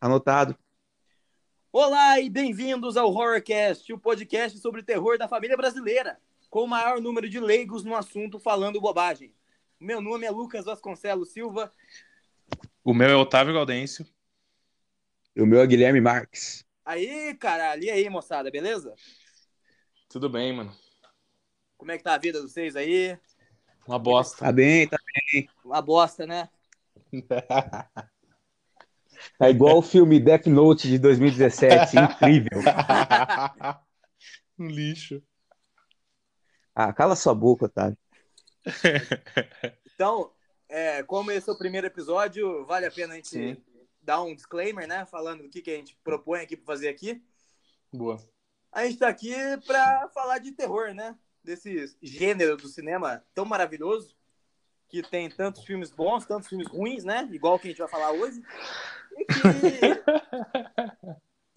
Anotado. Olá e bem-vindos ao Horrorcast, o podcast sobre terror da família brasileira, com o maior número de leigos no assunto falando bobagem. Meu nome é Lucas Vasconcelos Silva. O meu é Otávio Gaudêncio. O meu é Guilherme Marques. Aí, caralho, e aí, moçada, beleza? Tudo bem, mano. Como é que tá a vida de vocês aí? Uma bosta. Tá bem, tá bem. Uma bosta, né? Tá igual o filme Death Note de 2017, incrível. um lixo. Ah, cala sua boca, Otávio. Então, é, como esse é o primeiro episódio, vale a pena a gente Sim. dar um disclaimer, né? Falando do que, que a gente propõe aqui para fazer aqui. Boa. A gente tá aqui para falar de terror, né? Desse gênero do cinema tão maravilhoso, que tem tantos filmes bons, tantos filmes ruins, né? Igual o que a gente vai falar hoje. E que,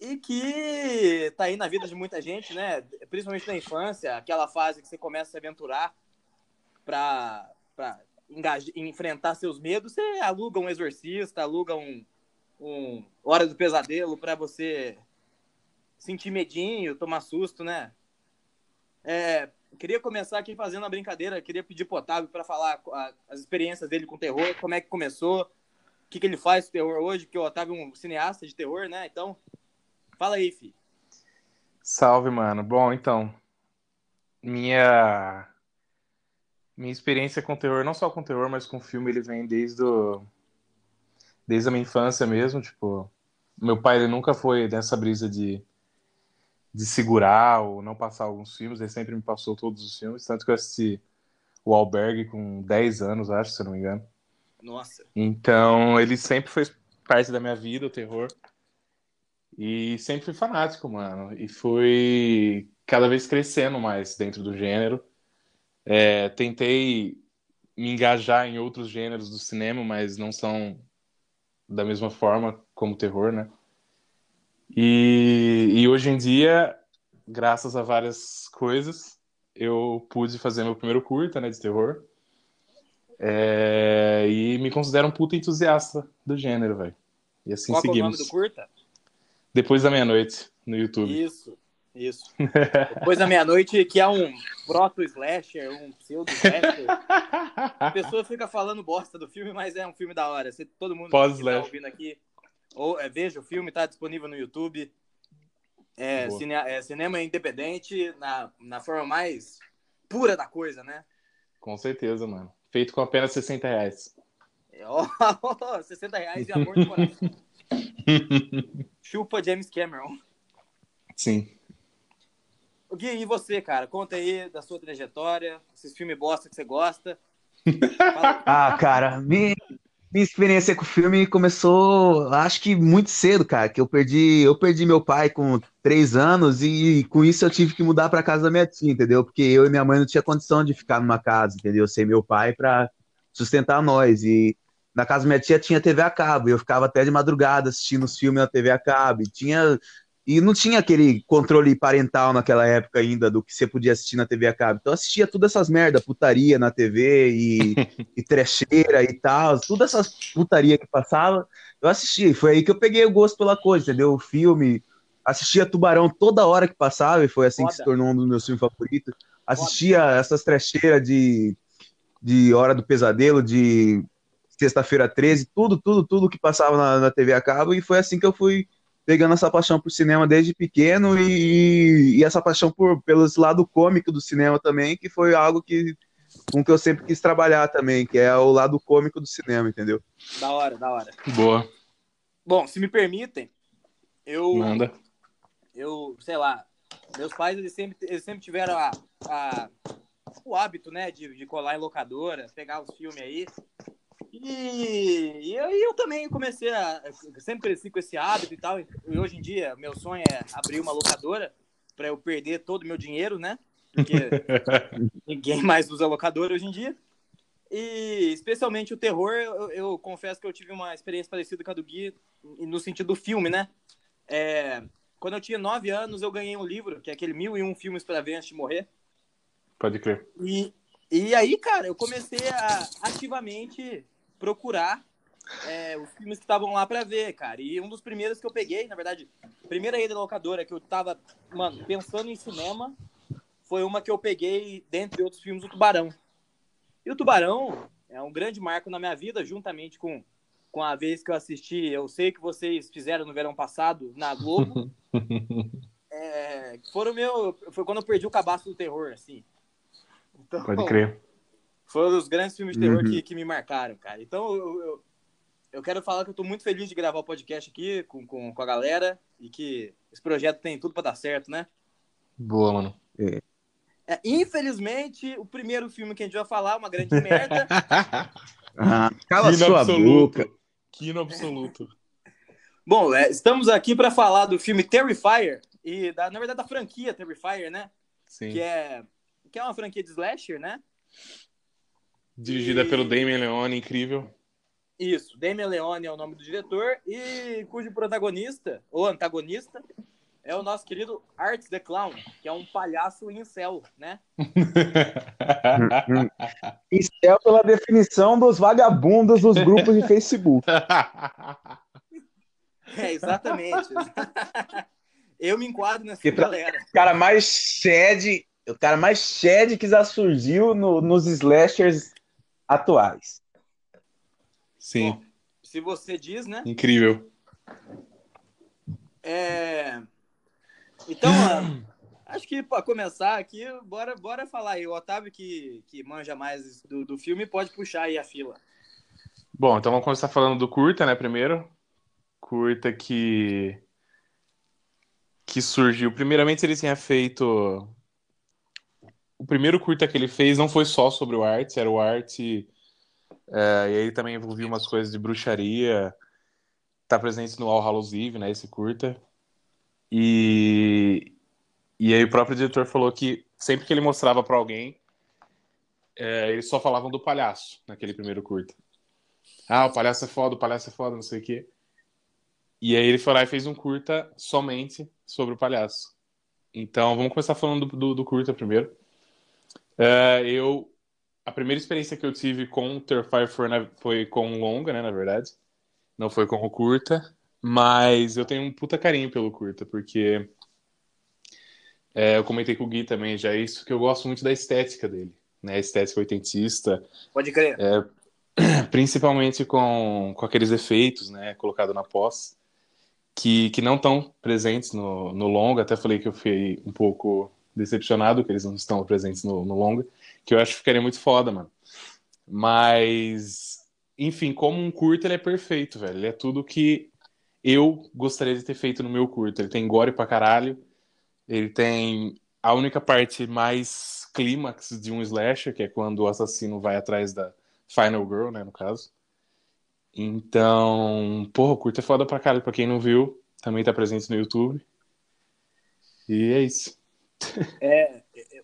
e que tá aí na vida de muita gente, né? Principalmente na infância, aquela fase que você começa a se aventurar pra, pra engaje- enfrentar seus medos, você aluga um exorcista, aluga um, um Hora do Pesadelo pra você sentir medinho, tomar susto, né? É, queria começar aqui fazendo uma brincadeira, queria pedir pro Otávio pra falar a- as experiências dele com terror, como é que começou, o que, que ele faz terror hoje, porque o Otávio é um cineasta de terror, né? Então, fala aí, fi. Salve, mano. Bom, então, minha minha experiência com terror, não só com terror, mas com filme, ele vem desde o... desde a minha infância mesmo, tipo, meu pai ele nunca foi dessa brisa de de segurar ou não passar alguns filmes, ele sempre me passou todos os filmes, tanto que eu assisti o Albergue com 10 anos, acho, se eu não me engano. Nossa. Então, ele sempre foi parte da minha vida, o terror. E sempre fui fanático, mano. E fui cada vez crescendo mais dentro do gênero. É, tentei me engajar em outros gêneros do cinema, mas não são da mesma forma como terror, né? E, e hoje em dia, graças a várias coisas, eu pude fazer meu primeiro curta, né, de terror. É, e me considero um puta entusiasta do gênero, velho. E assim Qual que é o seguimos. nome do curta? Depois da meia-noite, no YouTube. Isso, isso. Depois da meia-noite, que é um proto-slasher, um pseudo-slasher. A pessoa fica falando bosta do filme, mas é um filme da hora. Você, todo mundo que tá ouvindo aqui, ou, é, veja o filme, tá disponível no YouTube. É, cine- é cinema independente na, na forma mais pura da coisa, né? Com certeza, mano. Feito com apenas 60 reais. Ó, 60 reais de amor do coração. Chupa James Cameron. Sim. O Gui, e você, cara? Conta aí da sua trajetória, esses filmes bosta que você gosta. Ah, cara, minha, minha experiência com o filme começou, acho que muito cedo, cara, que eu perdi, eu perdi meu pai com três anos e com isso eu tive que mudar para casa da minha tia, entendeu? Porque eu e minha mãe não tinha condição de ficar numa casa, entendeu? Sem meu pai para sustentar nós e na casa da minha tia tinha TV a cabo, e eu ficava até de madrugada assistindo os filmes na TV a cabo, tinha e não tinha aquele controle parental naquela época ainda do que você podia assistir na TV a cabo. Então eu assistia todas essas merda, putaria na TV e e trecheira e tal, todas essas putaria que passava, eu assistia. E foi aí que eu peguei o gosto pela coisa, entendeu? O filme, assistia Tubarão toda hora que passava, e foi assim que se Foda. tornou um dos meus filmes favoritos. Assistia essas trecheiras de, de Hora do Pesadelo, de Sexta-feira 13, tudo, tudo, tudo que passava na, na TV a cabo, e foi assim que eu fui pegando essa paixão por cinema desde pequeno e, e essa paixão por, pelo lado cômico do cinema também, que foi algo que com que eu sempre quis trabalhar também, que é o lado cômico do cinema, entendeu? Da hora, da hora. Boa. Bom, se me permitem, eu, Manda. eu sei lá, meus pais eles sempre, eles sempre tiveram a, a- o hábito, né, de, de colar em locadora, pegar os filmes aí. E, e eu, eu também comecei a. sempre cresci com esse hábito e tal. E hoje em dia, meu sonho é abrir uma locadora para eu perder todo o meu dinheiro, né? Porque ninguém mais usa locadora hoje em dia. E especialmente o terror, eu, eu confesso que eu tive uma experiência parecida com a do Gui, no sentido do filme, né? É, quando eu tinha nove anos, eu ganhei um livro, que é aquele Mil e Um Filmes para Ver Antes de Morrer. Pode crer. E, e aí, cara, eu comecei a ativamente procurar é, os filmes que estavam lá pra ver, cara. E um dos primeiros que eu peguei, na verdade, primeira ida da locadora que eu tava, mano, pensando em cinema, foi uma que eu peguei, dentre outros filmes, o Tubarão. E o Tubarão é um grande marco na minha vida, juntamente com, com a vez que eu assisti, eu sei que vocês fizeram no verão passado, na Globo. é, foram meu. Foi quando eu perdi o cabaço do terror, assim. Então, Pode crer. Foi um dos grandes filmes de terror uhum. que, que me marcaram, cara. Então eu, eu, eu, quero falar que eu tô muito feliz de gravar o podcast aqui com, com, com a galera e que esse projeto tem tudo para dar certo, né? Boa, mano. É. É, infelizmente, o primeiro filme que a gente vai falar é uma grande merda. ah, cala Kino sua absoluto. boca. Kino absoluto. Bom, é, estamos aqui para falar do filme Terrifier e da, na verdade da franquia Terrifier, né? Sim. Que é que é uma franquia de slasher, né? Dirigida e... pelo Damien Leone, incrível. Isso, Damien Leone é o nome do diretor e cujo protagonista, ou antagonista, é o nosso querido Art the Clown, que é um palhaço incel, né? incel pela definição dos vagabundos dos grupos de Facebook. É, exatamente. Eu me enquadro nessa pra, galera. O cara mais shed, o cara mais shed que já surgiu no, nos slashers atuais. Sim. Bom, se você diz, né? Incrível. É... Então, acho que para começar aqui, bora, bora falar aí. O Otávio, que, que manja mais do, do filme, pode puxar aí a fila. Bom, então vamos começar falando do curta, né, primeiro. Curta que que surgiu. Primeiramente, ele tinha feito. O primeiro curta que ele fez não foi só sobre o arte, era o arte. É, e aí também envolvia umas coisas de bruxaria. Tá presente no All Hallows Eve, né? Esse curta. E, e aí o próprio diretor falou que sempre que ele mostrava para alguém, é, eles só falavam do palhaço naquele primeiro curta. Ah, o palhaço é foda, o palhaço é foda, não sei o quê. E aí ele foi lá e fez um curta somente sobre o palhaço. Então vamos começar falando do, do, do curta primeiro. É, eu a primeira experiência que eu tive com o Terrifier foi, foi com longa, né, na verdade. Não foi com o curta. Mas eu tenho um puta carinho pelo curta, porque é, eu comentei com o Gui também já isso, que eu gosto muito da estética dele, né? A estética oitentista. Pode crer. É, principalmente com, com aqueles efeitos, né? Colocado na pós, que, que não estão presentes no, no longa. Até falei que eu fui um pouco decepcionado que eles não estão presentes no, no longa, que eu acho que ficaria muito foda, mano. Mas, enfim, como um curto, ele é perfeito, velho. Ele é tudo que eu gostaria de ter feito no meu curto. Ele tem gore pra caralho, ele tem a única parte mais clímax de um slasher, que é quando o assassino vai atrás da Final Girl, né, no caso. Então, porra, o curto é foda pra caralho, pra quem não viu, também tá presente no YouTube. E é isso. É,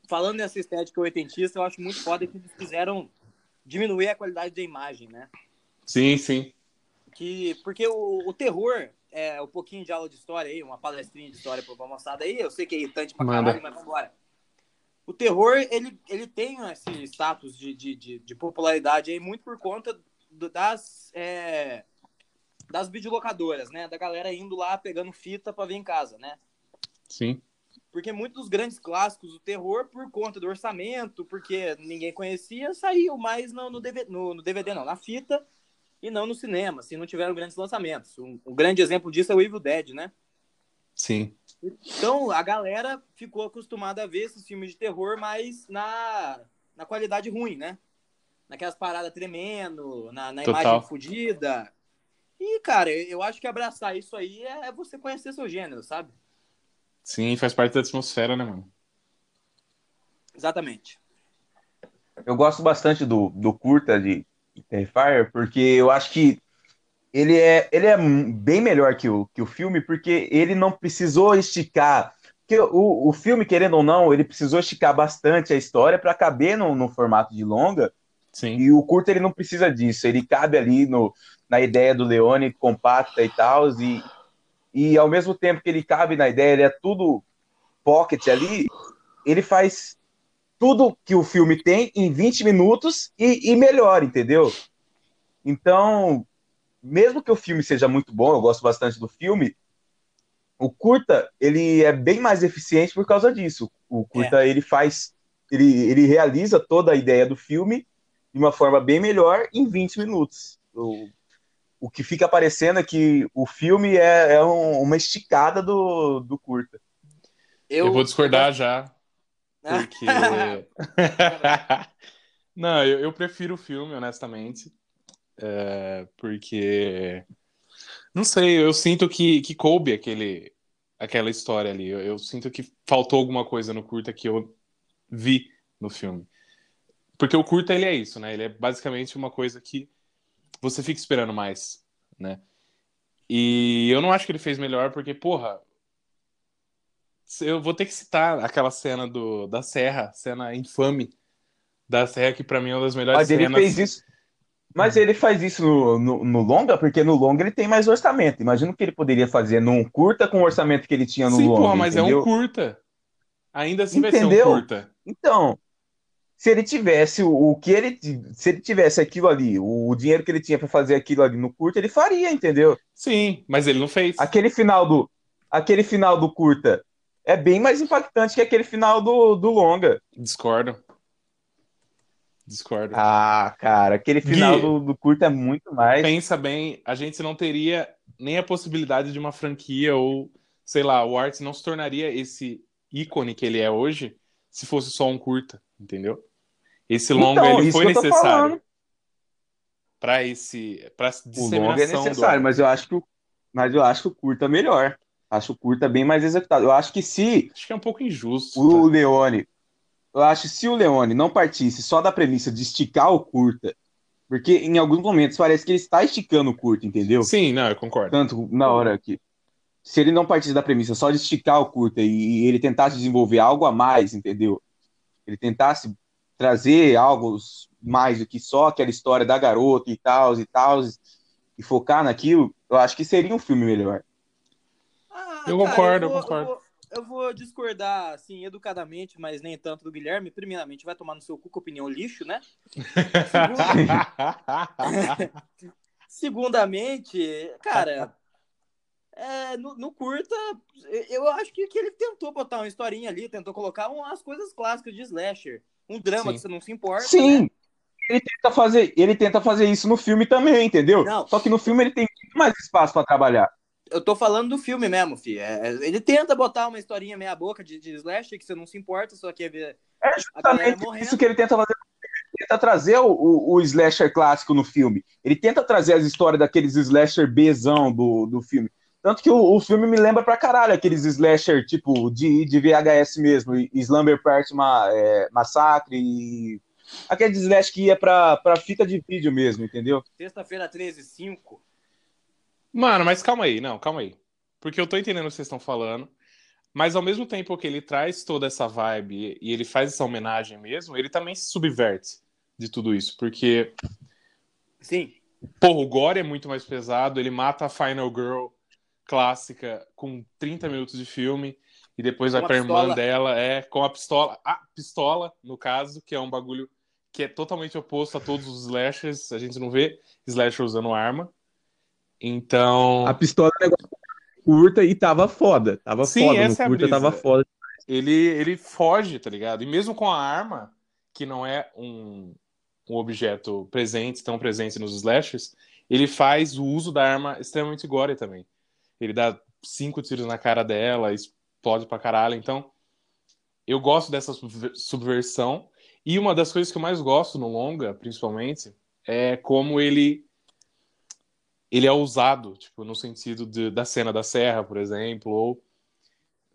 falando nessa estética oitentista, eu acho muito foda que eles quiseram diminuir a qualidade da imagem, né? Sim, sim que porque o, o terror é um pouquinho de aula de história aí, uma palestrinha de história uma moçada aí, eu sei que é irritante pra Manda. caralho, mas vambora. O terror, ele, ele tem esse status de, de, de, de popularidade aí muito por conta do, das, é, das videolocadoras, né? Da galera indo lá pegando fita para ver em casa, né? Sim. Porque muitos dos grandes clássicos do terror, por conta do orçamento, porque ninguém conhecia, saiu mais no, no, DVD, no, no DVD, não, na fita, e não no cinema, se não tiveram grandes lançamentos. Um, um, grande exemplo disso é o Evil Dead, né? Sim. Então, a galera ficou acostumada a ver esses filmes de terror, mas na, na qualidade ruim, né? Naquelas paradas tremendo, na, na imagem fodida. E, cara, eu acho que abraçar isso aí é, é você conhecer seu gênero, sabe? Sim, faz parte da atmosfera, né, mano? Exatamente. Eu gosto bastante do, do curta de Terrifier, porque eu acho que ele é, ele é bem melhor que o, que o filme, porque ele não precisou esticar. Porque o, o filme, querendo ou não, ele precisou esticar bastante a história para caber no, no formato de longa. Sim. E o curto ele não precisa disso, ele cabe ali no, na ideia do Leone, compacta e tal, e, e ao mesmo tempo que ele cabe na ideia, ele é tudo pocket ali, ele faz tudo que o filme tem em 20 minutos e, e melhor, entendeu? Então, mesmo que o filme seja muito bom, eu gosto bastante do filme, o curta, ele é bem mais eficiente por causa disso. O curta, é. ele faz, ele, ele realiza toda a ideia do filme de uma forma bem melhor em 20 minutos. O que fica aparecendo é que o filme é, é um, uma esticada do, do curta. Eu, eu vou discordar já. Porque. Não, eu, eu, prefiro o filme, honestamente. É, porque. Não sei, eu sinto que, que coube aquele, aquela história ali. Eu, eu sinto que faltou alguma coisa no curta que eu vi no filme. Porque o curta, ele é isso, né? Ele é basicamente uma coisa que você fica esperando mais, né? E eu não acho que ele fez melhor, porque, porra, eu vou ter que citar aquela cena do, da Serra, cena infame da Serra, que pra mim é uma das melhores Mas cenas. Ele fez isso. Mas ele faz isso no, no, no, longa, porque no longa ele tem mais orçamento. Imagina o que ele poderia fazer num curta com o orçamento que ele tinha no Sim, longa. Sim, mas entendeu? é um curta. Ainda assim entendeu? vai ser um curta. Então, se ele tivesse o, o, que ele se ele tivesse aquilo ali, o, o dinheiro que ele tinha para fazer aquilo ali no curta, ele faria, entendeu? Sim, mas ele não fez. Aquele final do aquele final do curta é bem mais impactante que aquele final do, do longa. Discordo. Discordo. Ah, cara, aquele final Gui, do, do curta é muito mais. Pensa bem, a gente não teria nem a possibilidade de uma franquia ou, sei lá, o Arts não se tornaria esse ícone que ele é hoje se fosse só um curta, entendeu? Esse longa então, ele foi necessário para esse para o longa é necessário, mas eu acho que o, mas eu acho que o curta é melhor. Acho o curta bem mais executado. Eu acho que se acho que é um pouco injusto. O tá? Leone, eu acho que se o Leone não partisse só da premissa de esticar o curta, porque em alguns momentos parece que ele está esticando o curta, entendeu? Sim, não, eu concordo. Tanto na hora que se ele não partisse da premissa só de esticar o curta e ele tentasse desenvolver algo a mais, entendeu? Ele tentasse trazer algo mais do que só aquela história da garota e tal, e tal, e focar naquilo, eu acho que seria um filme melhor. Ah, eu cara, concordo, eu, vou, eu concordo. Eu vou, eu vou, discordar, assim, educadamente, mas nem tanto do Guilherme. Primeiramente, vai tomar no seu cu com opinião lixo, né? Segundamente, cara, é, no, no, curta, eu acho que, que ele tentou botar uma historinha ali, tentou colocar umas coisas clássicas de slasher um drama Sim. que você não se importa. Sim. Né? Ele tenta, fazer, ele tenta fazer isso no filme também, entendeu? Não. Só que no filme ele tem muito mais espaço para trabalhar. Eu tô falando do filme mesmo, fi. É, é, ele tenta botar uma historinha meia boca de, de slash que você não se importa, só quer ver é justamente isso que ele tenta fazer. Ele tenta trazer o, o, o, slasher clássico no filme. Ele tenta trazer as histórias daqueles slasher Bzão do, do filme. Tanto que o, o, filme me lembra pra caralho aqueles slasher, tipo, de, de VHS mesmo, Slumber Party ma, é, Massacre e aquele slash que ia pra, pra fita de vídeo mesmo, entendeu? Sexta-feira 13, 5. Mano, mas calma aí, não, calma aí. Porque eu tô entendendo o que vocês estão falando, mas ao mesmo tempo que ele traz toda essa vibe e ele faz essa homenagem mesmo, ele também se subverte de tudo isso, porque... Sim. Porra, o gore é muito mais pesado, ele mata a Final Girl clássica com 30 minutos de filme e depois vai pra pistola. irmã dela, é, com a pistola, a pistola, no caso, que é um bagulho que é totalmente oposto a todos os slashers, a gente não vê slasher usando arma. Então. A pistola é um negócio curta e tava foda. Tava Sim, foda. Essa no é curta tava foda. Ele, ele foge, tá ligado? E mesmo com a arma, que não é um, um objeto presente, tão presente nos slashers, ele faz o uso da arma extremamente gore também ele dá cinco tiros na cara dela, explode pra caralho. Então, eu gosto dessa subversão. E uma das coisas que eu mais gosto no longa, principalmente, é como ele ele é usado, tipo, no sentido de, da cena da serra, por exemplo, ou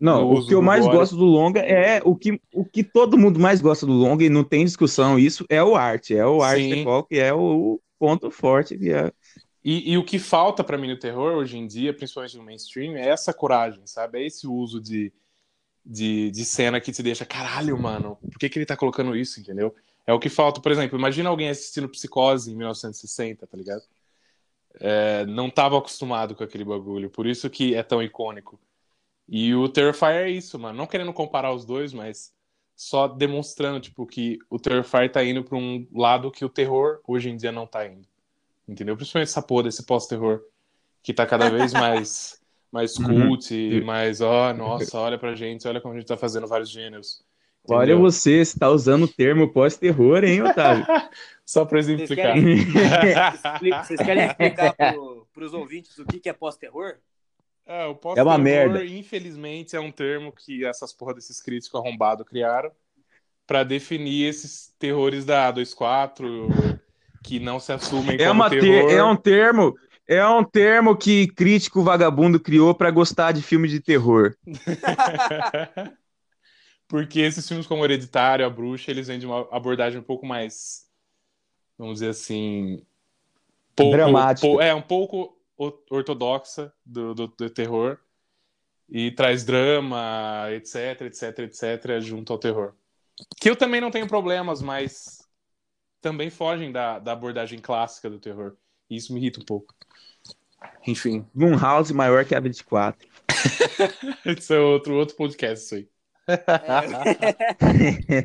não, o que eu mais gore. gosto do longa é o que, o que todo mundo mais gosta do longa e não tem discussão isso é o arte, é o arte que é o ponto forte que é e, e, o que falta para mim no terror hoje em dia, principalmente no mainstream, é essa coragem, sabe? É esse uso de, de, de cena que te deixa, caralho, mano, por que, que ele tá colocando isso, entendeu? É o que falta, por exemplo, imagina alguém assistindo Psicose em 1960, tá ligado? É, não tava acostumado com aquele bagulho, por isso que é tão icônico. E o Terrifier é isso, mano. Não querendo comparar os dois, mas só demonstrando, tipo, que o Terrifier tá indo pra um lado que o terror hoje em dia não tá indo. Entendeu? Principalmente essa porra desse pós-terror, que tá cada vez mais, mais Uhum. cult, e mais, ó, nossa, olha pra gente, olha como a gente tá fazendo vários gêneros. Olha entendeu? você, você tá usando o termo pós-terror, hein, Otávio? Só pra Vocês exemplificar. querem, expli- vocês querem explicar pro, pros ouvintes o que, que é pós-terror? É, o É uma pós-terror, merda. infelizmente, é um termo que essas porra desses críticos arrombados criaram pra definir esses terrores da A24 que não se assumem É, como uma ter- terror. é um termo, é um termo que crítico vagabundo criou pra gostar de filme de terror. Porque esses filmes como Hereditário, A Bruxa, eles vêm de uma abordagem um pouco mais, vamos dizer assim, pouco, Dramática. pou- é, um pouco ortodoxa do, do, do terror e traz drama, etc, etc, etc, junto ao terror. Que eu também não tenho problemas, mas também fogem da, da abordagem clássica do terror. E isso me irrita um pouco. Enfim, Um house maior que a 24. esse é outro, outro podcast, isso aí.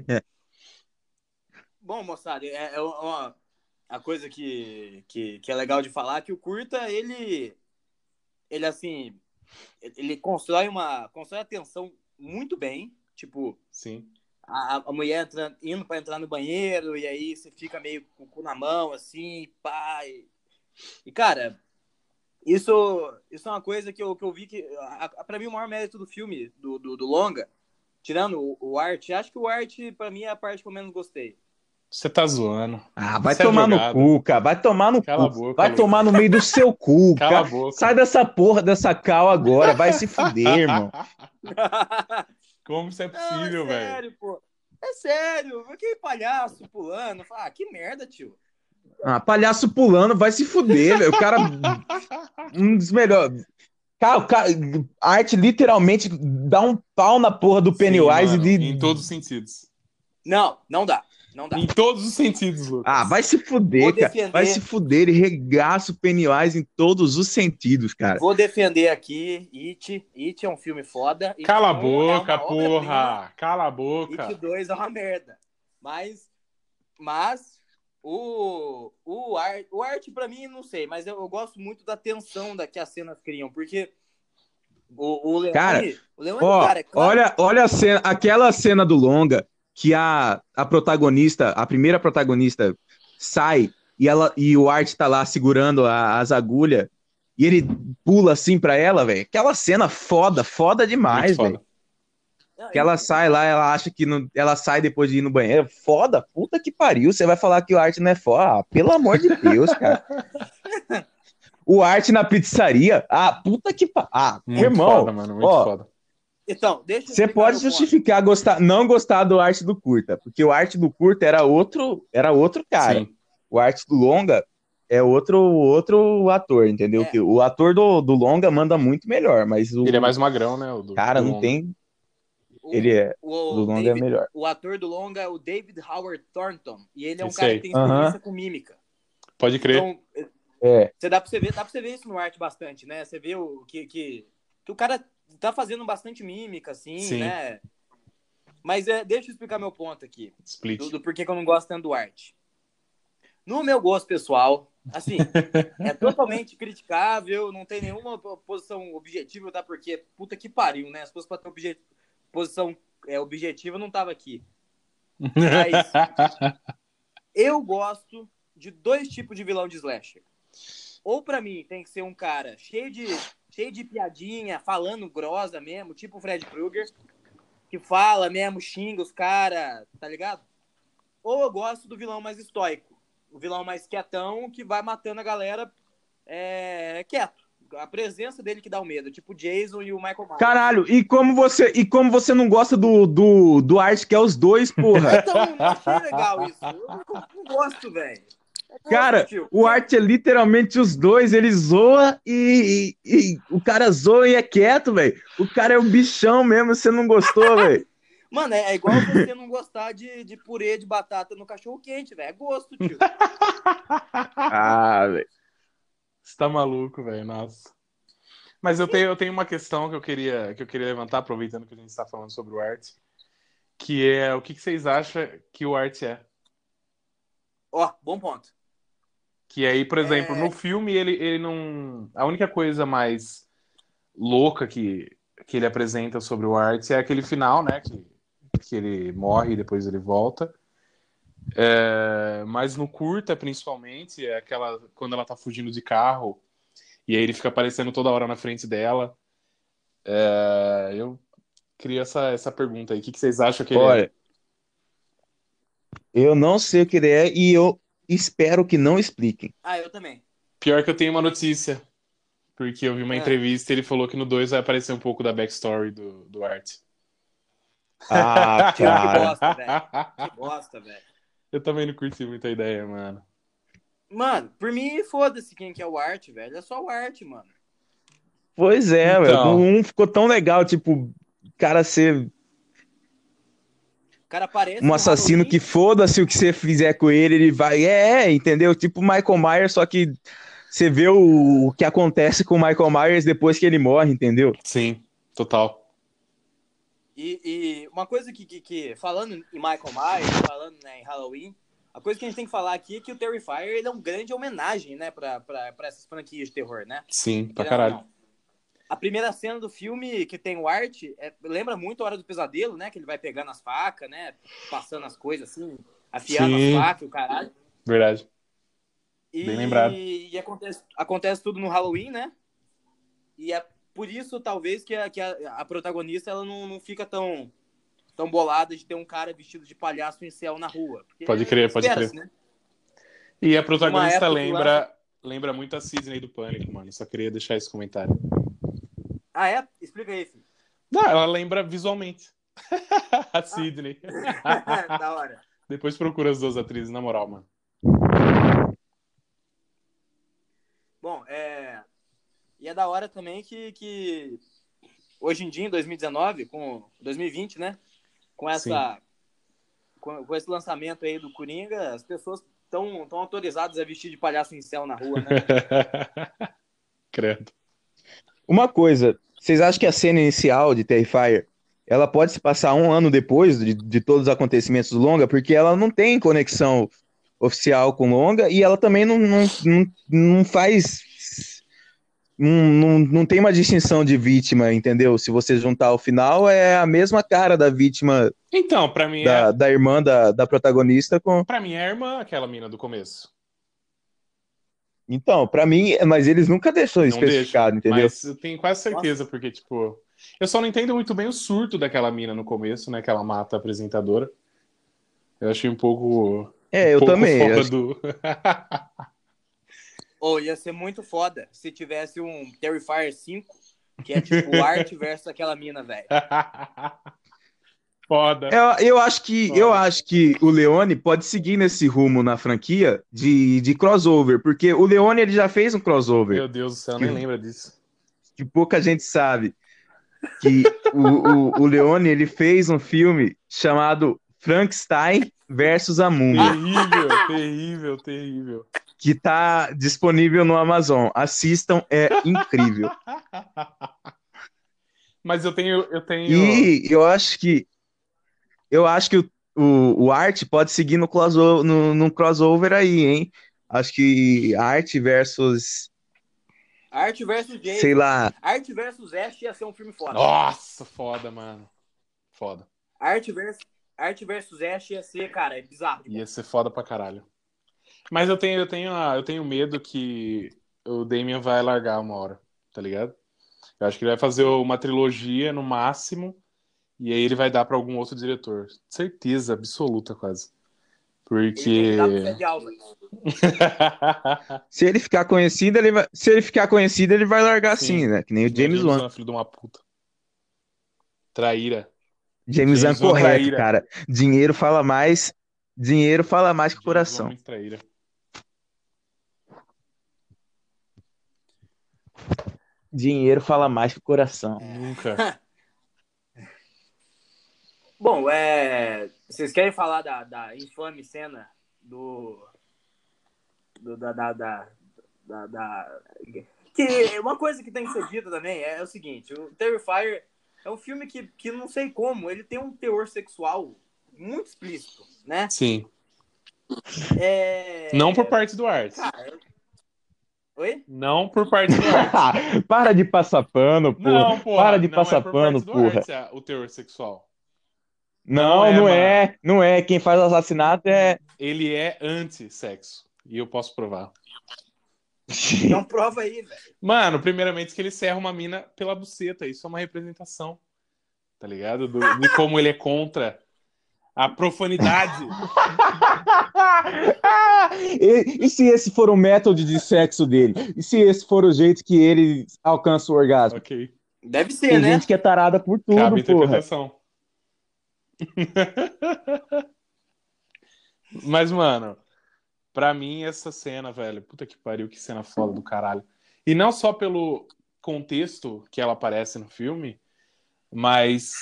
É. Bom, moçada, é, é uma a coisa que, que, que é legal de falar é que o curta, ele, ele assim, ele constrói uma, constrói a tensão muito bem, tipo, Sim. A, a mulher entra, indo pra entrar no banheiro, e aí você fica meio com o cu na mão, assim, pá. E, e, cara, isso, isso é uma coisa que eu, que eu vi que, a, a, pra mim, o maior mérito do filme, do, do, do longa, tirando o, o arte, acho que o arte, pra mim, é a parte que eu menos gostei. Você tá zoando. Ah, vai Você é tomar no drogado. cu, cara. Vai tomar no Cala a cu. boca, vai Lucas. tomar no meio do seu cu, Cala a cara. boca. Sai dessa porra dessa cal agora. Vai se fuder, irmão. Como isso é possível, Não, é velho? sério, pô. É sério, que palhaço pulando. Ah, que merda, tio. Ah, palhaço pulando, vai se fuder, velho. O cara. Um dos melhores. Cara, a arte literalmente dá um pau na porra do Pennywise Sim, mano, de. Em todos os sentidos. Não, não dá. Não dá. Em todos os sentidos, Lucas. Ah, vai se fuder, cara. Vai se fuder. Ele regaça o Pennywise em todos os sentidos, cara. Vou defender aqui It. It é um filme foda. It Cala a 1 é boca, obra-prima. porra! Cala a It boca! 2 é uma merda. Mas, mas o, o, art, o arte, pra mim, não sei, mas eu, eu gosto muito da tensão da, que as cenas criam, porque o, o Leone, Cara, o Leone, Ó, cara, é claro, olha, olha a cena, aquela cena do longa que a, a protagonista, a primeira protagonista sai e ela e o Art tá lá segurando a- as agulhas e ele pula assim pra ela, velho. Aquela cena foda, foda demais, velho. Que ela sai lá, ela acha que não, ela sai depois de ir no banheiro. Foda, puta que pariu. Você vai falar que o Art não é foda? Ah, pelo amor de Deus, cara. O Art na pizzaria. Ah, puta que pariu. Ah, Muito irmão. foda, mano. Muito ó, foda. Então, deixa eu Você pode ponto. justificar gostar, não gostar do arte do curta, porque o arte do curta era outro, era outro cara. Sim. O arte do longa é outro outro ator, entendeu? É. Que O ator do, do longa manda muito melhor, mas o Ele é mais magrão, né? o do- cara do não longa. tem, O- ele é, o, o do longa David- é melhor. o ator do longa é o David Howard Thornton. E ele é um Esse cara aí. que tem experiência Aham. com mímica. Pode crer. Então, É, você dá pra você ver, dá pra você ver isso no arte bastante, né? Você vê o que, que, que o cara tá fazendo bastante mímica, assim, Sim. né? Mas é, deixa eu explicar meu ponto aqui. Split. Do, do porquê que eu não gosto tanto do arte. No meu gosto pessoal, assim, é totalmente criticável, não tem nenhuma posição objetiva, tá? Porque, puta que pariu, né? Se fosse pra ter obje- posição é, objetiva, eu não tava aqui. Eu gosto de dois tipos de vilão de slasher. Ou pra mim tem que ser um cara cheio de, cheio de piadinha, falando grosa mesmo, tipo o Fred Krueger, que fala mesmo, xinga os caras, tá ligado? Ou eu gosto do vilão mais estoico, o vilão mais quietão que vai matando a galera é, quieto. A presença dele que dá o medo, tipo o Jason e o Michael Myers. caralho, e como você e como você não gosta do do, do arte que é os dois, porra? Então, não achei legal isso. Eu não, não gosto, velho. Cara, o arte é literalmente os dois, ele zoa e, e- e o cara zoa e é quieto, velho. O cara é um bichão mesmo, você não gostou, velho. Mano, é, é igual você não gostar de, de purê de batata no cachorro quente, velho. É gosto, tio. Ah, velho. Você tá maluco, velho, nossa. Mas eu tenho, eu tenho uma questão que eu queria, que eu queria levantar, aproveitando que a gente está falando sobre o arte, que é o que, que vocês acham que o arte é? Ó, bom ponto. Que aí, por exemplo, É. no filme ele, ele não. A única coisa mais louca que, que ele apresenta sobre o Art é aquele final, né? Que, que ele morre e depois ele volta. É, mas no curta, principalmente, é aquela. Quando ela tá fugindo de carro e aí ele fica aparecendo toda hora na frente dela. É, eu queria essa, essa pergunta aí. O que, que vocês acham que ele é? Olha, eu não sei o que ele é e eu espero que não expliquem. Ah, eu também. Pior que eu tenho uma notícia. Porque eu vi uma Ah. entrevista e ele falou que no 2 vai aparecer um pouco da backstory do, do Art. Ah, Que cara. bosta, velho. Que bosta, velho. eu também não curti muita ideia, mano. Mano, por mim, foda-se quem que é o Art, velho. É só o Art, mano. Pois é, Então. velho. Um ficou tão legal, tipo, o cara ser O cara aparece um no assassino que foda-se o que você fizer com ele, ele vai. É, é, entendeu? Tipo Michael Myers, só que você vê o, o que acontece com o Michael Myers depois que ele morre, entendeu? Sim, total. E, e uma coisa que, que, que- falando em Michael Myers, falando né, em Halloween, a coisa que a gente tem que falar aqui é que o Terrifier ele é um grande homenagem, né, pra, pra, pra essas franquias de terror, né? Sim, pra ou caralho. não. A primeira cena do filme que tem o Art é- lembra muito a Hora do Pesadelo, né? Que ele vai pegando as facas, né? Passando as coisas assim, afiando Sim. as facas, o caralho. Verdade. E, Bem lembrado. E acontece, acontece tudo no Halloween, né? E é por isso, talvez, que a, que a, a protagonista ela não, não fica tão, tão bolada de ter um cara vestido de palhaço em céu na rua. Pode crer, pode crer. Né? E a protagonista lembra, lembra muito a Sidney do Pânico, mano. Só queria deixar esse comentário. Ah, é? Explica aí, filho. Não, ela lembra visualmente. a Sidney. da hora. Depois procura as duas atrizes, na moral, mano. Bom, é... E é da hora também que, que hoje em dia, em 2019, com 2020, né? Com essa... Com, com esse lançamento aí do Coringa, as pessoas estão tão autorizadas a vestir de palhaço em céu na rua, né? Credo. Uma coisa, vocês acham que a cena inicial de Terrifier, ela pode se passar um ano depois de, de todos os acontecimentos do longa, porque ela não tem conexão oficial com longa e ela também não, não, não, não faz. Não, não, não tem uma distinção de vítima, entendeu? Se você juntar ao final, é a mesma cara da vítima, Então, pra mim, da, é, da irmã da, da protagonista com. pra mim é a irmã, aquela mina do começo. Então, pra mim, mas eles nunca deixou Não especificado, deixa, entendeu? Mas eu tenho quase certeza, porque, tipo. Eu só não entendo muito bem o surto daquela mina no começo, né? Que ela mata a apresentadora. Eu achei um pouco. É, eu um pouco também. fora acho- do. Ou ia ser muito foda se tivesse um Terrifier 5, que é tipo o Art versus aquela mina, velho. Foda. Eu, eu acho que Foda. eu acho que o Leone pode seguir nesse rumo na franquia de, de crossover, porque o Leone ele já fez um crossover Meu Deus do céu, eu nem lembro disso. que pouca gente sabe. Que o, o, o Leone ele fez um filme chamado Frankenstein versus a Múmia, Terrível, terrível, terrível. que tá disponível no Amazon. Assistam, é incrível. Mas eu tenho. Eu tenho. E eu acho que eu acho que o, o, o Art pode seguir no crossover, no, no crossover aí, hein? Acho que Art versus, Art versus Jason. sei lá, Art versus Ash ia ser um filme foda. Nossa, foda, mano. Foda. Art versus, Art versus Ash ia ser, cara, é bizarro. Ia ser foda pra caralho. Mas eu tenho, eu tenho, a- eu tenho medo que o Damien vai largar uma hora, tá ligado? Eu acho que ele vai fazer uma trilogia no máximo e aí ele vai dar pra algum outro diretor. Certeza absoluta, quase. Porque. se ele ficar conhecido, ele vai, se ele ficar conhecido, ele vai largar Sim. assim, né? Que nem o James Wan. Wan, filho de uma puta. Traíra. James Wan Wan correto, traíra. cara. Dinheiro fala mais, dinheiro fala mais que o Wan coração. muito traíra. Dinheiro fala mais que o coração. Nunca. Bom, é... vocês querem falar da, da infame cena do... do da, da, da, da, da- Que uma coisa que tem que ser dita também é, o seguinte, o Terrifier é um filme que, que não sei como, ele tem um teor sexual muito explícito, né? Sim. É... Não por parte do Art. Cara, Oi? Não por parte do Art. Para de passar pano, porra. Não, porra. Para de não passar é por pano, parte do porra. Art, é o teor sexual. Não, Não não é, é, não é. Quem faz assassinato é. Ele é anti-sexo. E eu posso provar. Então prova aí, velho. Mano, primeiramente que ele serra uma mina pela buceta. Isso é uma representação. Tá ligado? Do- de como ele é contra a profanidade. e, e se esse for o método de sexo dele? E se esse for o jeito que ele alcança o orgasmo? ok. Deve ser, Tem né? gente que é tarada por tudo, Cabe porra. interpretação. Mas, mano, pra mim essa cena, velho, puta que pariu, que cena foda do caralho. E não só pelo contexto que ela aparece no filme, mas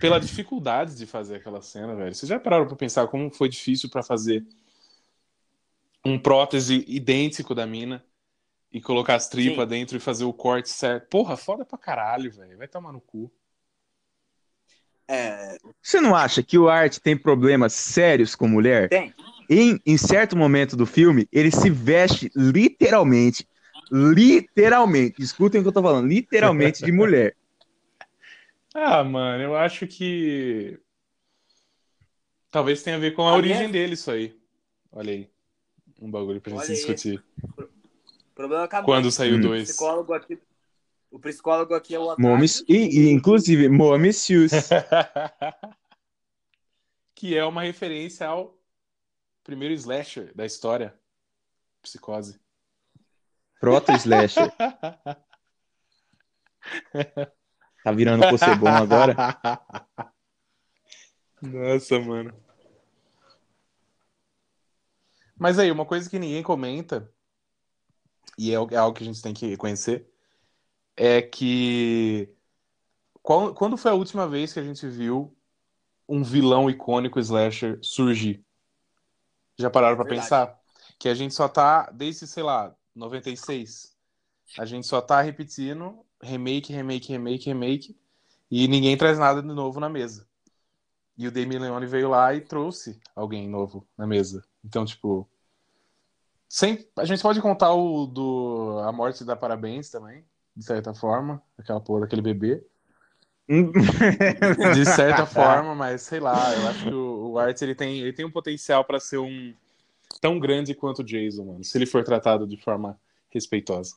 pela dificuldade de fazer aquela cena, velho. Vocês já pararam pra pensar como foi difícil pra fazer um prótese idêntico da mina e colocar as tripas Sim. dentro e fazer o corte certo? Porra, foda pra caralho, velho. Vai tomar no cu. É, Você não acha que o Art tem problemas sérios com mulher? tem. Em, em certo momento do filme, ele se veste literalmente, literalmente, escutem o que eu tô falando, literalmente de mulher. Ah, mano, eu acho que talvez tenha a ver com a A origem minha- dele isso aí. Olha aí, um bagulho pra gente Olha aí. discutir. O problema acabou. Quando saiu Hum. O dois. psicólogo aqui, o psicólogo aqui é o Otávio. Momis, e, e, inclusive, Momisius. que é uma referência ao primeiro slasher da história, Psicose. Proto Slasher. Tá virando bom agora? Nossa, mano. Mas aí, uma coisa que ninguém comenta, e é algo é algo que a gente tem que reconhecer, é que qual- quando foi a última vez que a gente viu um vilão icônico slasher surgir? Já pararam pra Verdade. pensar? Que a gente só tá, desde, sei lá, 96, a gente só tá repetindo remake, remake, remake, remake, e ninguém traz nada de novo na mesa. E o Demi Leone veio lá e trouxe alguém novo na mesa. Então, tipo. Sem, a gente pode contar o do A Morte da Parabéns também, de certa forma. Aquela porra daquele bebê. De certa forma, mas sei lá, eu acho que o, o Art ele tem, ele tem um potencial pra ser um tão grande quanto o Jason, mano, se ele for tratado de forma respeitosa.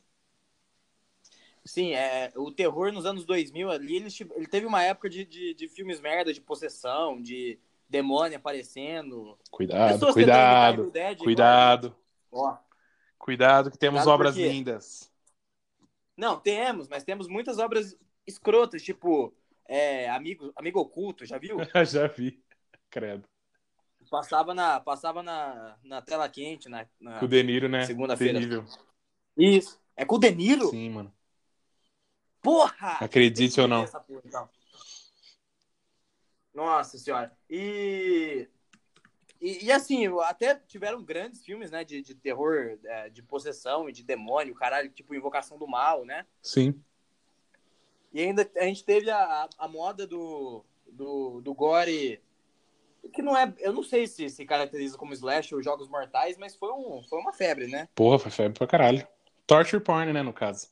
Sim, é, o terror nos anos 2000 ali, ele, tive- ele teve uma época de, de, de filmes merda, de possessão, de demônio aparecendo. Cuidado, Pessoas cuidado, Dead, cuidado, Ó, cuidado que temos Cuidado obras lindas. Não, temos, mas temos muitas obras escrotas, tipo é, Amigo, Amigo Oculto, já viu? Já vi, credo. Passava na, passava na, na tela quente, na, na- Com o De Niro, né? Segunda-feira. Isso. É com o De Niro? Sim, mano. Porra! Acredite ou não. porra, então. Nossa senhora. E, e, e assim, até tiveram grandes filmes, né, de, de terror, é, de possessão e de demônio, caralho, tipo Invocação do Mal, né? Sim. E ainda a gente teve a, a, moda do, do, do gore, que não é, eu não sei se se caracteriza como slash ou jogos mortais, mas foi, um, foi uma febre, né? Porra, foi febre pra caralho. Torture porn, né, no caso.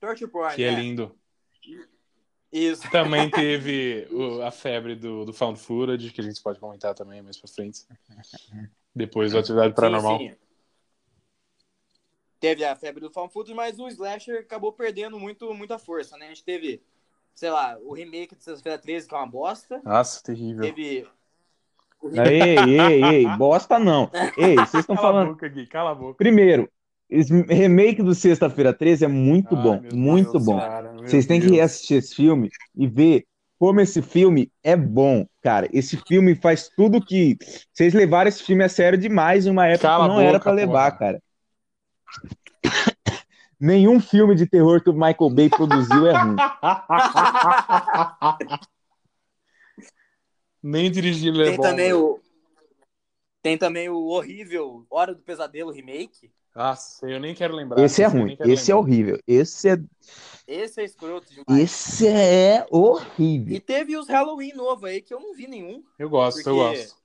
Torture porn, Que é né? lindo. Isso. Também teve o- a febre do, do Found Footage, que a gente pode comentar também mais pra frente. Depois do Atividade Paranormal. Sim, sim. Teve a febre do found footage, mas o slasher acabou perdendo muito, muita força, né? A gente teve, sei lá, o remake de Sexta-feira 13, que é uma bosta. Nossa, terrível. Teve o Ei, ei, ei, bosta não. Ei, vocês estão Cala a falando. boca, Gui, cala a boca. Primeiro, remake do Sexta-feira 13 é muito Ai, bom, muito Deus, bom. cara, Vocês têm que Deus. reassistir esse filme e ver como esse filme é bom, cara. Esse filme faz tudo que. Vocês levaram esse filme a sério demais em uma época Cala que não era boca, pra levar, porra. cara. Nenhum filme de terror que o Michael Bay produziu é ruim. Nem dirigir ele é Tem bom. também o. Tem também o horrível Hora do Pesadelo Remake. Nossa, eu nem quero lembrar. Esse é ruim, esse é lembrar. horrível, esse é, Esse é escroto demais. esse é horrível. E teve os Halloween novo aí, que eu não vi nenhum. Eu gosto, eu gosto.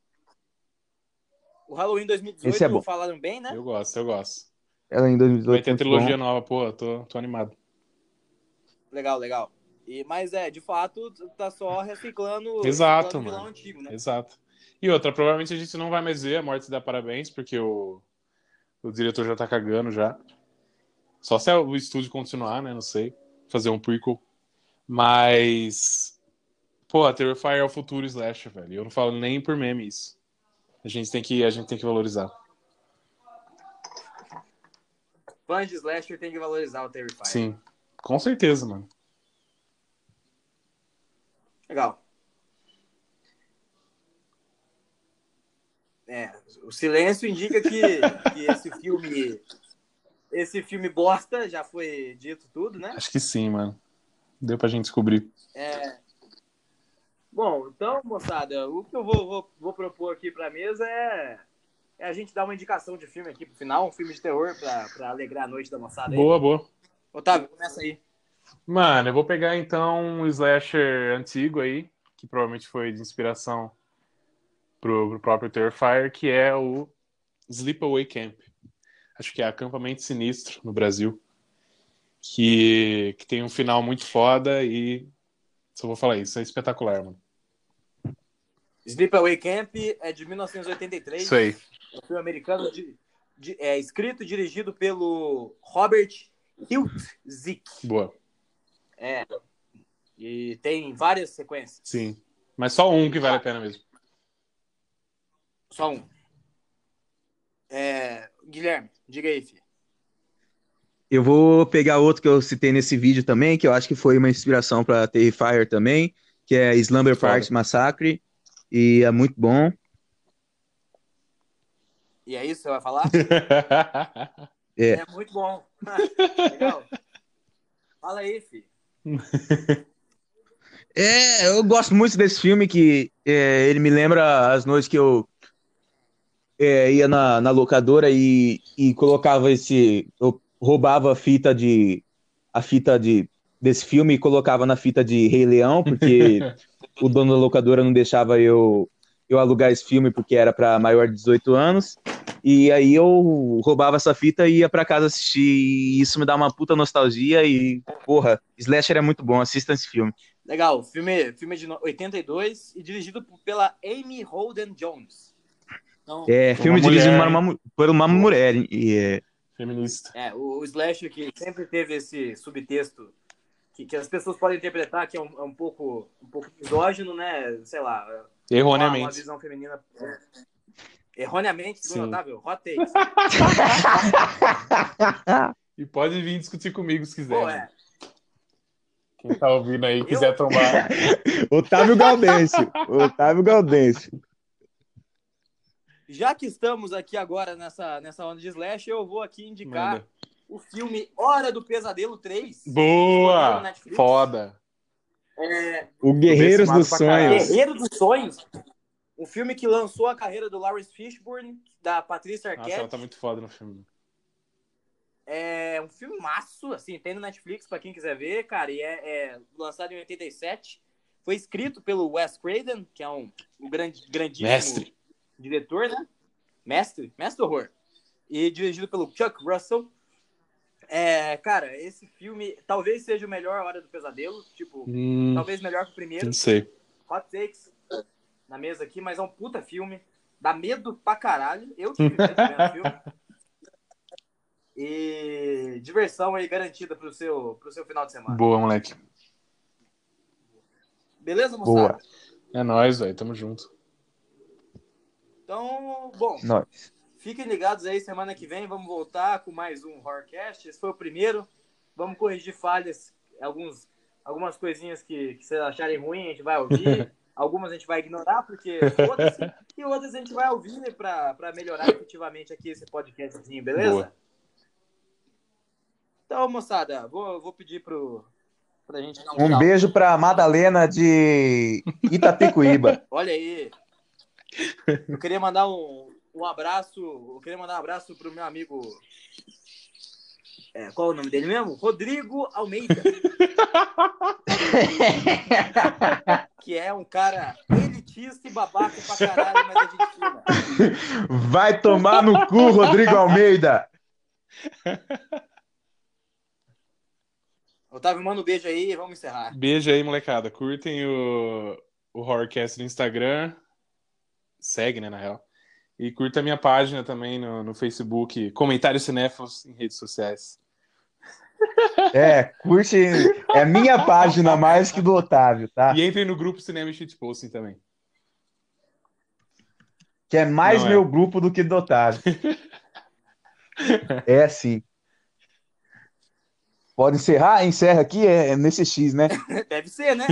O Halloween Esse é 2018 bom. falaram bem, né? Eu gosto, eu gosto. Ela em 2018. Vai ter trilogia bom. nova, pô, tô, tô animado. Legal, legal. E, mas é, de fato, tá só reciclando, Exato, reciclando mano. antigo, né? Exato. E outra, provavelmente a gente não vai mais ver a morte da Parabéns, porque o, o diretor já tá cagando já. Só se o estúdio continuar, né? Não sei. Fazer um prequel. Mas. Pô, a Terrifier é o futuro slasher, velho. Eu não falo nem por meme isso. A gente tem que, a gente tem que valorizar. Fãs de slasher tem que valorizar o Terrifier. Sim. Com certeza, mano. Legal. É, o silêncio indica que, que esse filme esse filme bosta já foi dito tudo, né? Acho que sim, mano. Deu pra gente descobrir. É... Bom, então, moçada, o que eu vou, vou, vou propor aqui pra mesa é, é a gente dar uma indicação de filme aqui pro final, um filme de terror pra, pra alegrar a noite da moçada aí. Boa, boa. Otávio, começa aí. Mano, eu vou pegar então um slasher antigo aí, que provavelmente foi de inspiração pro, pro próprio Terrifier, que é o Sleepaway Camp. Acho que é acampamento sinistro no Brasil. Que, que tem um final muito foda e. Só vou falar isso, é espetacular, mano. Sleepaway Camp é de 1983. Isso aí. É um filme americano de, de- é escrito e dirigido pelo Robert Hiltzik. Boa. É. E tem várias sequências. Sim. Mas só um que vale a pena mesmo. Só um. É, Guilherme, diga aí, filho. Eu vou pegar outro que eu citei nesse vídeo também, que eu acho que foi uma inspiração para Terrifier também, que é Slumber. Party Massacre, e é muito bom. E é isso que você vai falar? É. É muito bom. Legal. Fala aí, filho. É, eu gosto muito desse filme, que é, ele me lembra as noites que eu é, ia na, na locadora e, e colocava esse. Eu roubava a fita de. a fita de, desse filme e colocava na fita de Rei Leão, porque o dono da locadora não deixava eu, eu alugar esse filme porque era para maior de 18 anos. E aí eu roubava essa fita e ia para casa assistir. E isso me dá uma puta nostalgia. E, porra, Slasher é muito bom, assista esse filme. Legal. Filme, filme de no- 82 e dirigido pela Amy Holden Jones. Então, É, filme uma dirigido por uma, por uma mulher. E, é, Feminista. É, o, o slasher que sempre teve esse subtexto que, que as pessoas podem interpretar que é um, é um pouco um pouco misógino, né? Sei lá, uma, uma Erroneamente. visão feminina é, erroneamente, segundo Sim. Otávio, hot takes. E pode vir discutir comigo se quiser. Pô, né? é, Quem tá ouvindo aí quiser trombar. Otávio Gaudêncio. Otávio Gaudêncio. Já que estamos aqui agora nessa, nessa onda de slash, eu vou aqui indicar Manda. o filme Hora do Pesadelo 3. disponível no Boa! Netflix. Foda. É, O Guerreiros dos Sonhos. Guerreiro dos Sonhos. Um filme que lançou a carreira do Lawrence Fishburne, da Patrícia Nossa, Arquette. ela tá muito foda no filme. É um filme maço, assim, tem no Netflix pra quem quiser ver, cara, e é, é lançado em 87. Foi escrito pelo Wes Craven, que é um, um grande, grandíssimo Mestre. Diretor, né? Mestre, mestre do horror. E dirigido pelo Chuck Russell. É, cara, esse filme talvez seja o melhor Hora do Pesadelo, tipo, Hum, talvez melhor que o primeiro. não sei. Hot takes na mesa aqui, mas é um puta filme. Dá medo pra caralho. Eu tive medo filme. E diversão aí garantida pro seu, pro seu final de semana. Boa, moleque. Beleza, moçada? Boa. É nóis, velho. Tamo junto. Então, bom, Nós. fiquem ligados aí. Semana que vem vamos voltar com mais um Horrorcast. Esse foi o primeiro. Vamos corrigir falhas, alguns, algumas coisinhas que, que vocês acharem ruim, a gente vai ouvir. Algumas a gente vai ignorar, porque foda-se. E outras a gente vai ouvir pra melhorar efetivamente aqui esse podcastzinho, beleza? Boa. Então, moçada, vou, vou pedir pro, pra gente dar Um tchau. beijo pra Madalena de Itapicuíba. Olha aí. Eu queria mandar um, um abraço. Eu queria mandar um abraço pro meu amigo. É, qual é o nome dele mesmo? Rodrigo Almeida. que é um cara elitista e babaca pra caralho, mas é gente fina. Vai tomar no cu, Rodrigo Almeida! Otávio, manda um beijo aí e vamos encerrar. Beijo aí, molecada. Curtem o, o Horrorcast no Instagram. Segue, né, na real. E curta a minha página também no, no Facebook. Comentários Cinéfilos em redes sociais. É, curte. É minha página mais que do Otávio, tá? E entrem no grupo Cinema e Shitposting também. Que é mais Não é. meu grupo do que do Otávio. É sim. Pode encerrar? Encerra aqui, é, é nesse X, né? Deve ser, né?